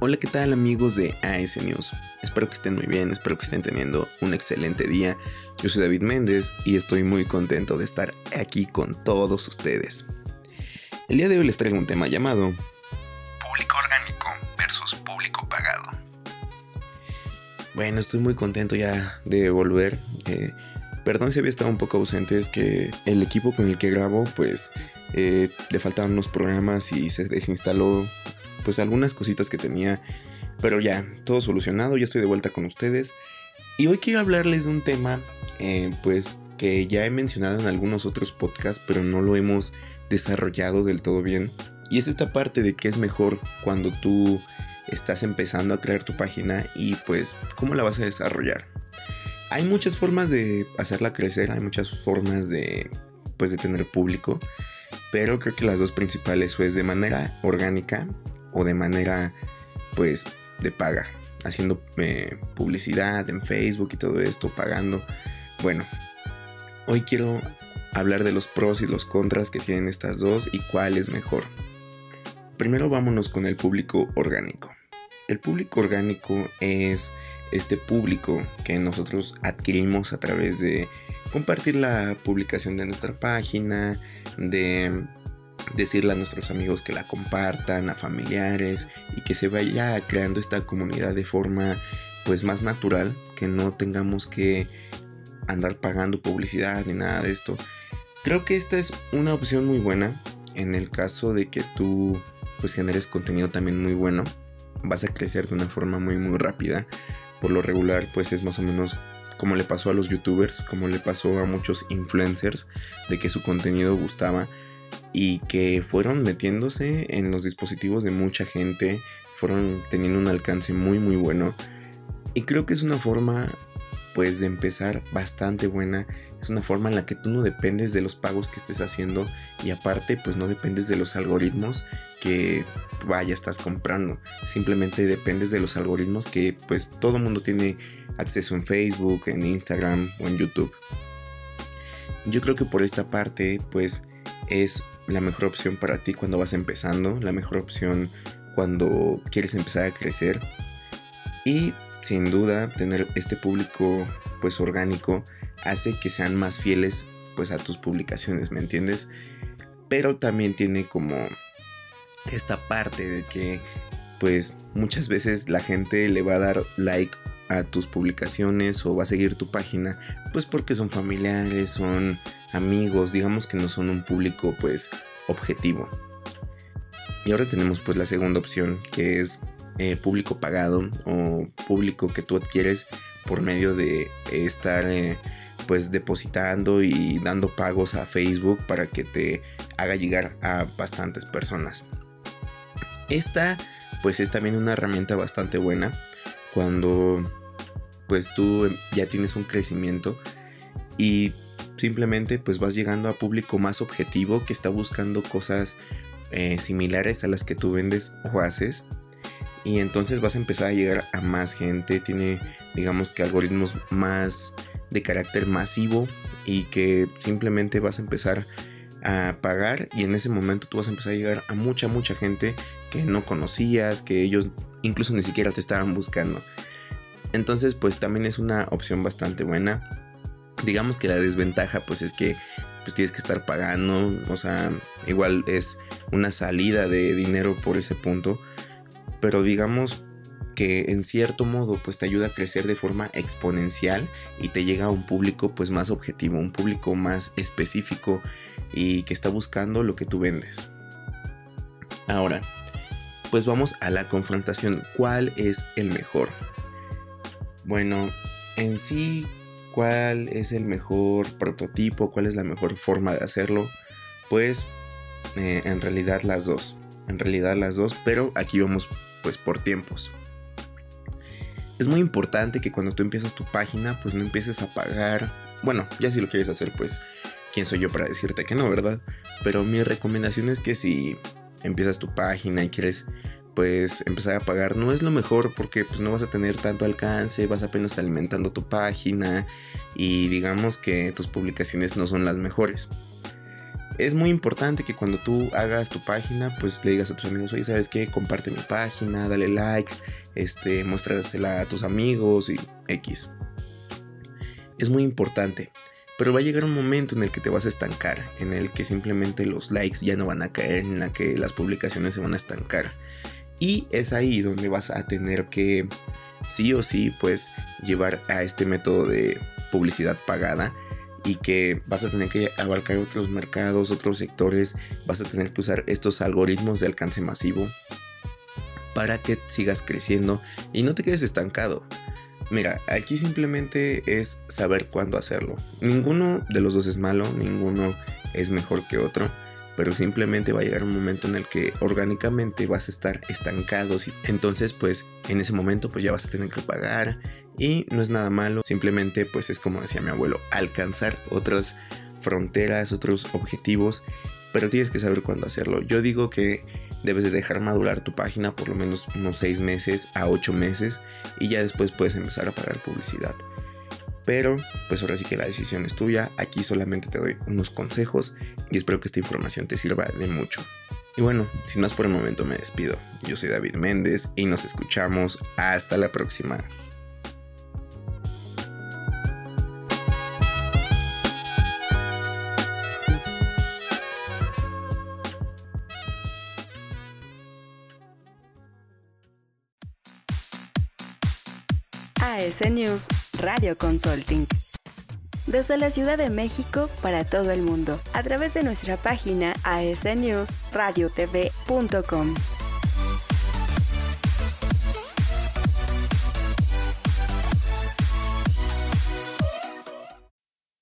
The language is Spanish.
Hola, ¿qué tal amigos de AS News? Espero que estén muy bien, espero que estén teniendo un excelente día. Yo soy David Méndez y estoy muy contento de estar aquí con todos ustedes. El día de hoy les traigo un tema llamado Público orgánico versus público pagado. Bueno, estoy muy contento ya de volver. Eh, perdón si había estado un poco ausente, es que el equipo con el que grabo, pues eh, le faltaban unos programas y se desinstaló pues algunas cositas que tenía, pero ya, todo solucionado, ya estoy de vuelta con ustedes. Y hoy quiero hablarles de un tema, eh, pues que ya he mencionado en algunos otros podcasts, pero no lo hemos desarrollado del todo bien. Y es esta parte de que es mejor cuando tú estás empezando a crear tu página y pues cómo la vas a desarrollar. Hay muchas formas de hacerla crecer, hay muchas formas de pues de tener público, pero creo que las dos principales es de manera orgánica o de manera pues de paga, haciendo eh, publicidad en Facebook y todo esto, pagando. Bueno, hoy quiero hablar de los pros y los contras que tienen estas dos y cuál es mejor. Primero vámonos con el público orgánico. El público orgánico es este público que nosotros adquirimos a través de compartir la publicación de nuestra página, de decirle a nuestros amigos que la compartan, a familiares y que se vaya creando esta comunidad de forma pues más natural, que no tengamos que andar pagando publicidad ni nada de esto. Creo que esta es una opción muy buena en el caso de que tú pues generes contenido también muy bueno. Vas a crecer de una forma muy muy rápida. Por lo regular pues es más o menos como le pasó a los youtubers, como le pasó a muchos influencers, de que su contenido gustaba y que fueron metiéndose en los dispositivos de mucha gente, fueron teniendo un alcance muy muy bueno. Y creo que es una forma pues de empezar bastante buena, es una forma en la que tú no dependes de los pagos que estés haciendo y aparte pues no dependes de los algoritmos que vaya estás comprando, simplemente dependes de los algoritmos que pues todo mundo tiene acceso en Facebook, en Instagram o en YouTube. Yo creo que por esta parte pues es la mejor opción para ti cuando vas empezando, la mejor opción cuando quieres empezar a crecer y sin duda tener este público pues orgánico hace que sean más fieles pues a tus publicaciones, ¿me entiendes? Pero también tiene como esta parte de que pues muchas veces la gente le va a dar like a tus publicaciones o va a seguir tu página pues porque son familiares, son amigos, digamos que no son un público pues objetivo. Y ahora tenemos pues la segunda opción que es eh, público pagado o público que tú adquieres por medio de estar eh, pues depositando y dando pagos a Facebook para que te haga llegar a bastantes personas. Esta pues es también una herramienta bastante buena cuando pues tú ya tienes un crecimiento y simplemente pues vas llegando a público más objetivo que está buscando cosas eh, similares a las que tú vendes o haces y entonces vas a empezar a llegar a más gente, tiene digamos que algoritmos más de carácter masivo y que simplemente vas a empezar a pagar y en ese momento tú vas a empezar a llegar a mucha mucha gente que no conocías, que ellos incluso ni siquiera te estaban buscando. Entonces pues también es una opción bastante buena. Digamos que la desventaja pues es que pues tienes que estar pagando, o sea, igual es una salida de dinero por ese punto, pero digamos que en cierto modo pues te ayuda a crecer de forma exponencial y te llega a un público pues más objetivo, un público más específico y que está buscando lo que tú vendes. Ahora, pues vamos a la confrontación. ¿Cuál es el mejor? Bueno, en sí, ¿cuál es el mejor prototipo? ¿Cuál es la mejor forma de hacerlo? Pues eh, en realidad las dos. En realidad las dos, pero aquí vamos pues por tiempos. Es muy importante que cuando tú empiezas tu página, pues no empieces a pagar. Bueno, ya si lo quieres hacer, pues quién soy yo para decirte que no, ¿verdad? Pero mi recomendación es que si empiezas tu página y quieres pues empezar a pagar no es lo mejor porque pues no vas a tener tanto alcance, vas apenas alimentando tu página y digamos que tus publicaciones no son las mejores. Es muy importante que cuando tú hagas tu página, pues le digas a tus amigos, oye, ¿sabes qué? Comparte mi página, dale like, este, muéstrasela a tus amigos y X. Es muy importante. Pero va a llegar un momento en el que te vas a estancar, en el que simplemente los likes ya no van a caer, en la que las publicaciones se van a estancar. Y es ahí donde vas a tener que sí o sí pues llevar a este método de publicidad pagada y que vas a tener que abarcar otros mercados, otros sectores, vas a tener que usar estos algoritmos de alcance masivo para que sigas creciendo y no te quedes estancado. Mira, aquí simplemente es saber cuándo hacerlo. Ninguno de los dos es malo, ninguno es mejor que otro, pero simplemente va a llegar un momento en el que orgánicamente vas a estar estancados entonces pues en ese momento pues ya vas a tener que pagar y no es nada malo, simplemente pues es como decía mi abuelo, alcanzar otras fronteras, otros objetivos, pero tienes que saber cuándo hacerlo. Yo digo que debes de dejar madurar tu página por lo menos unos 6 meses a 8 meses y ya después puedes empezar a pagar publicidad. Pero pues ahora sí que la decisión es tuya, aquí solamente te doy unos consejos y espero que esta información te sirva de mucho. Y bueno, sin más por el momento me despido. Yo soy David Méndez y nos escuchamos hasta la próxima. AS News Radio Consulting. Desde la Ciudad de México para todo el mundo, a través de nuestra página asnewsradiotv.com.